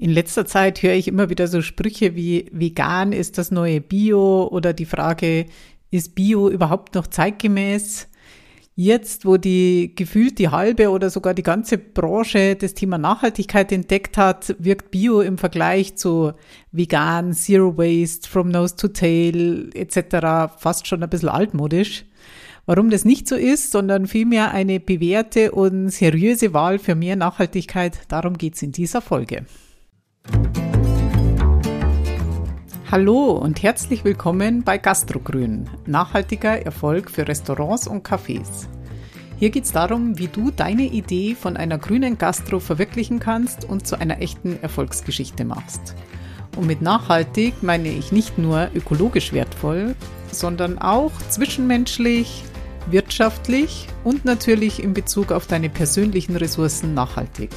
In letzter Zeit höre ich immer wieder so Sprüche wie vegan ist das neue Bio oder die Frage, ist Bio überhaupt noch zeitgemäß? Jetzt, wo die gefühlt die halbe oder sogar die ganze Branche das Thema Nachhaltigkeit entdeckt hat, wirkt Bio im Vergleich zu vegan, Zero Waste, From Nose to Tail etc. fast schon ein bisschen altmodisch. Warum das nicht so ist, sondern vielmehr eine bewährte und seriöse Wahl für mehr Nachhaltigkeit, darum geht's in dieser Folge. Hallo und herzlich willkommen bei Gastrogrün, nachhaltiger Erfolg für Restaurants und Cafés. Hier geht es darum, wie du deine Idee von einer grünen Gastro verwirklichen kannst und zu einer echten Erfolgsgeschichte machst. Und mit nachhaltig meine ich nicht nur ökologisch wertvoll, sondern auch zwischenmenschlich, wirtschaftlich und natürlich in Bezug auf deine persönlichen Ressourcen nachhaltig.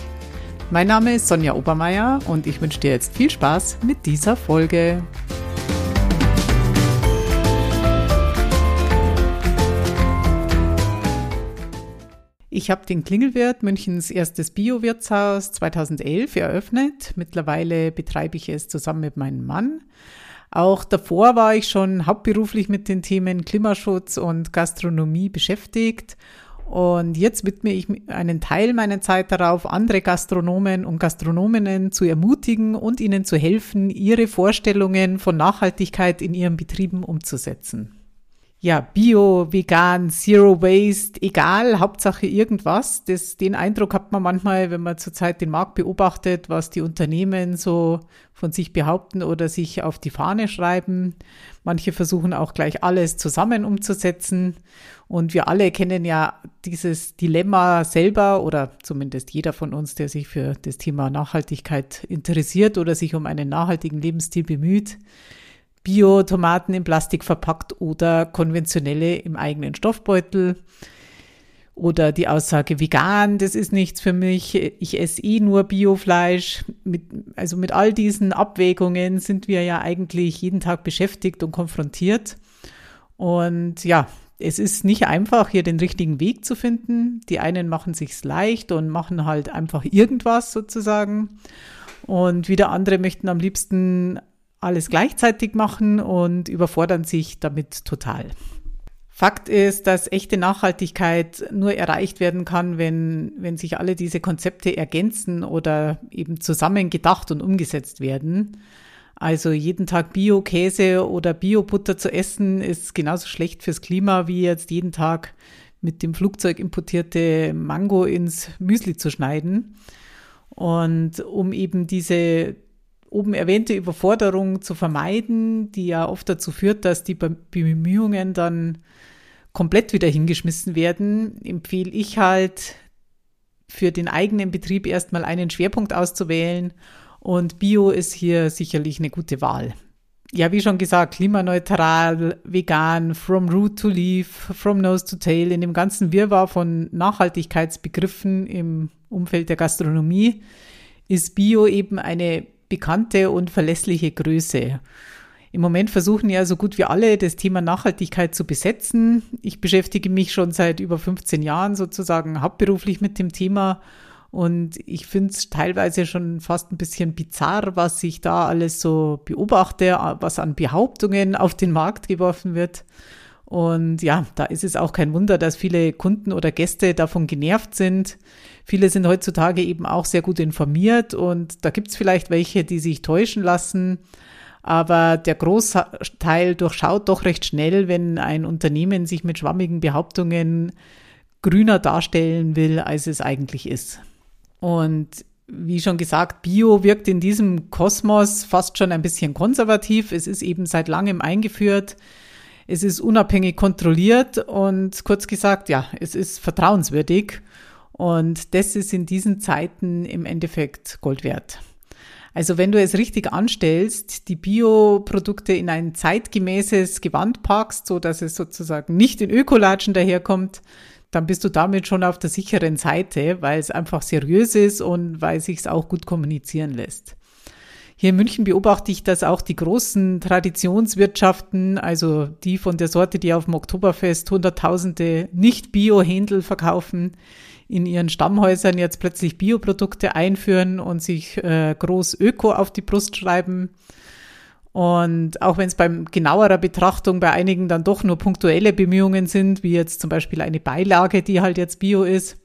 Mein Name ist Sonja Obermeier und ich wünsche dir jetzt viel Spaß mit dieser Folge. Ich habe den Klingelwirt, Münchens erstes Bio-Wirtshaus 2011 eröffnet. Mittlerweile betreibe ich es zusammen mit meinem Mann. Auch davor war ich schon hauptberuflich mit den Themen Klimaschutz und Gastronomie beschäftigt und jetzt widme ich einen Teil meiner Zeit darauf, andere Gastronomen und Gastronominnen zu ermutigen und ihnen zu helfen, ihre Vorstellungen von Nachhaltigkeit in ihren Betrieben umzusetzen ja, Bio, vegan, Zero Waste, egal, Hauptsache irgendwas. Das, den Eindruck hat man manchmal, wenn man zurzeit den Markt beobachtet, was die Unternehmen so von sich behaupten oder sich auf die Fahne schreiben. Manche versuchen auch gleich alles zusammen umzusetzen. Und wir alle kennen ja dieses Dilemma selber oder zumindest jeder von uns, der sich für das Thema Nachhaltigkeit interessiert oder sich um einen nachhaltigen Lebensstil bemüht Bio-Tomaten in Plastik verpackt oder konventionelle im eigenen Stoffbeutel. Oder die Aussage vegan, das ist nichts für mich, ich esse eh nur Biofleisch. Mit, also mit all diesen Abwägungen sind wir ja eigentlich jeden Tag beschäftigt und konfrontiert. Und ja, es ist nicht einfach, hier den richtigen Weg zu finden. Die einen machen sich's leicht und machen halt einfach irgendwas sozusagen. Und wieder andere möchten am liebsten alles gleichzeitig machen und überfordern sich damit total. Fakt ist, dass echte Nachhaltigkeit nur erreicht werden kann, wenn, wenn sich alle diese Konzepte ergänzen oder eben zusammen gedacht und umgesetzt werden. Also jeden Tag Bio-Käse oder Bio-Butter zu essen ist genauso schlecht fürs Klima wie jetzt jeden Tag mit dem Flugzeug importierte Mango ins Müsli zu schneiden. Und um eben diese oben erwähnte Überforderung zu vermeiden, die ja oft dazu führt, dass die Bemühungen dann komplett wieder hingeschmissen werden, empfehle ich halt für den eigenen Betrieb erstmal einen Schwerpunkt auszuwählen und Bio ist hier sicherlich eine gute Wahl. Ja, wie schon gesagt, klimaneutral, vegan, from root to leaf, from nose to tail, in dem ganzen Wirrwarr von Nachhaltigkeitsbegriffen im Umfeld der Gastronomie ist Bio eben eine bekannte und verlässliche Größe. Im Moment versuchen ja so gut wie alle das Thema Nachhaltigkeit zu besetzen. Ich beschäftige mich schon seit über 15 Jahren sozusagen hauptberuflich mit dem Thema und ich finde es teilweise schon fast ein bisschen bizarr, was ich da alles so beobachte, was an Behauptungen auf den Markt geworfen wird. Und ja, da ist es auch kein Wunder, dass viele Kunden oder Gäste davon genervt sind. Viele sind heutzutage eben auch sehr gut informiert und da gibt es vielleicht welche, die sich täuschen lassen. Aber der Großteil durchschaut doch recht schnell, wenn ein Unternehmen sich mit schwammigen Behauptungen grüner darstellen will, als es eigentlich ist. Und wie schon gesagt, Bio wirkt in diesem Kosmos fast schon ein bisschen konservativ. Es ist eben seit langem eingeführt. Es ist unabhängig kontrolliert und kurz gesagt, ja, es ist vertrauenswürdig. Und das ist in diesen Zeiten im Endeffekt Gold wert. Also wenn du es richtig anstellst, die Bioprodukte in ein zeitgemäßes Gewand packst, so dass es sozusagen nicht in Ökolatschen daherkommt, dann bist du damit schon auf der sicheren Seite, weil es einfach seriös ist und weil sich es auch gut kommunizieren lässt. Hier in München beobachte ich, dass auch die großen Traditionswirtschaften, also die von der Sorte, die auf dem Oktoberfest Hunderttausende Nicht-Bio-Händel verkaufen, in ihren Stammhäusern jetzt plötzlich Bioprodukte einführen und sich äh, groß Öko auf die Brust schreiben. Und auch wenn es beim genauerer Betrachtung bei einigen dann doch nur punktuelle Bemühungen sind, wie jetzt zum Beispiel eine Beilage, die halt jetzt Bio ist,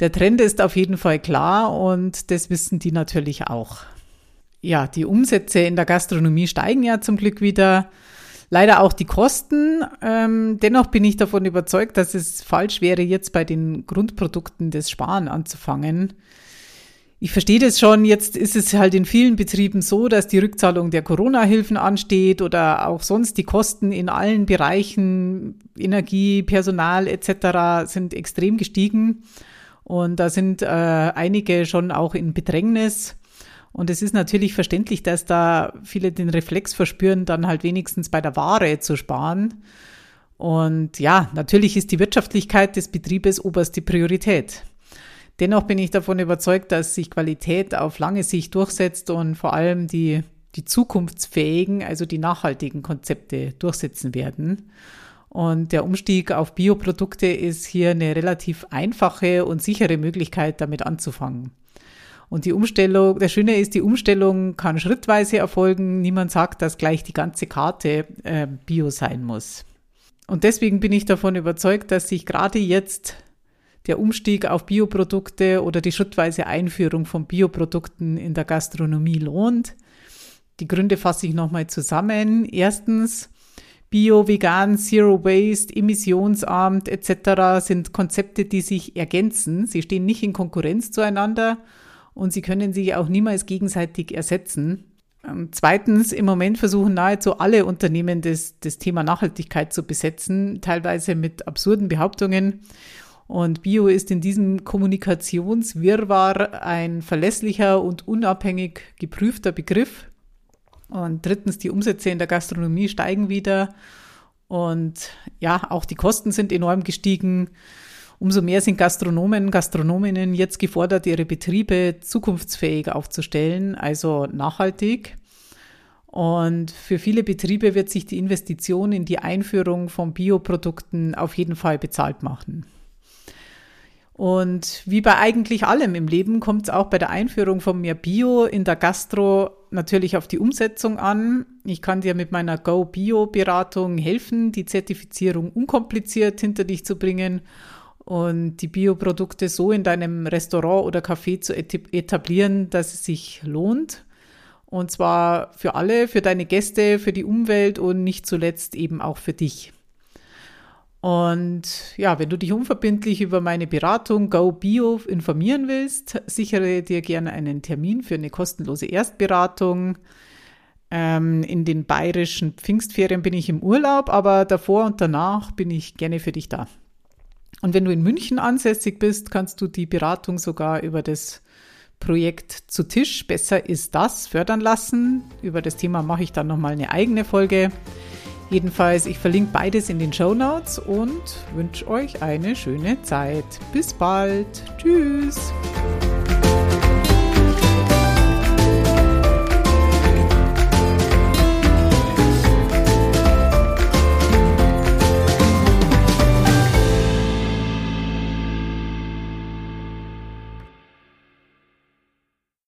der Trend ist auf jeden Fall klar und das wissen die natürlich auch ja, die Umsätze in der Gastronomie steigen ja zum Glück wieder. Leider auch die Kosten. Ähm, dennoch bin ich davon überzeugt, dass es falsch wäre, jetzt bei den Grundprodukten des Sparen anzufangen. Ich verstehe das schon. Jetzt ist es halt in vielen Betrieben so, dass die Rückzahlung der Corona-Hilfen ansteht oder auch sonst die Kosten in allen Bereichen, Energie, Personal etc. sind extrem gestiegen. Und da sind äh, einige schon auch in Bedrängnis. Und es ist natürlich verständlich, dass da viele den Reflex verspüren, dann halt wenigstens bei der Ware zu sparen. Und ja, natürlich ist die Wirtschaftlichkeit des Betriebes oberste Priorität. Dennoch bin ich davon überzeugt, dass sich Qualität auf lange Sicht durchsetzt und vor allem die, die zukunftsfähigen, also die nachhaltigen Konzepte durchsetzen werden. Und der Umstieg auf Bioprodukte ist hier eine relativ einfache und sichere Möglichkeit, damit anzufangen. Und die Umstellung, das Schöne ist, die Umstellung kann schrittweise erfolgen. Niemand sagt, dass gleich die ganze Karte äh, Bio sein muss. Und deswegen bin ich davon überzeugt, dass sich gerade jetzt der Umstieg auf Bioprodukte oder die schrittweise Einführung von Bioprodukten in der Gastronomie lohnt. Die Gründe fasse ich nochmal zusammen. Erstens, Bio, vegan, Zero Waste, emissionsarm etc. sind Konzepte, die sich ergänzen. Sie stehen nicht in Konkurrenz zueinander und sie können sich auch niemals gegenseitig ersetzen. Ähm, zweitens, im Moment versuchen nahezu alle Unternehmen das, das Thema Nachhaltigkeit zu besetzen, teilweise mit absurden Behauptungen. Und Bio ist in diesem Kommunikationswirrwarr ein verlässlicher und unabhängig geprüfter Begriff. Und drittens, die Umsätze in der Gastronomie steigen wieder. Und ja, auch die Kosten sind enorm gestiegen. Umso mehr sind Gastronomen, Gastronominnen jetzt gefordert, ihre Betriebe zukunftsfähig aufzustellen, also nachhaltig. Und für viele Betriebe wird sich die Investition in die Einführung von Bioprodukten auf jeden Fall bezahlt machen. Und wie bei eigentlich allem im Leben kommt es auch bei der Einführung von mehr Bio in der Gastro natürlich auf die Umsetzung an. Ich kann dir mit meiner Go Bio Beratung helfen, die Zertifizierung unkompliziert hinter dich zu bringen und die Bioprodukte so in deinem Restaurant oder Café zu etablieren, dass es sich lohnt. Und zwar für alle, für deine Gäste, für die Umwelt und nicht zuletzt eben auch für dich. Und ja, wenn du dich unverbindlich über meine Beratung Go Bio informieren willst, sichere dir gerne einen Termin für eine kostenlose Erstberatung. Ähm, in den bayerischen Pfingstferien bin ich im Urlaub, aber davor und danach bin ich gerne für dich da. Und wenn du in München ansässig bist, kannst du die Beratung sogar über das Projekt zu Tisch, besser ist das, fördern lassen. Über das Thema mache ich dann nochmal eine eigene Folge. Jedenfalls, ich verlinke beides in den Show Notes und wünsche euch eine schöne Zeit. Bis bald. Tschüss.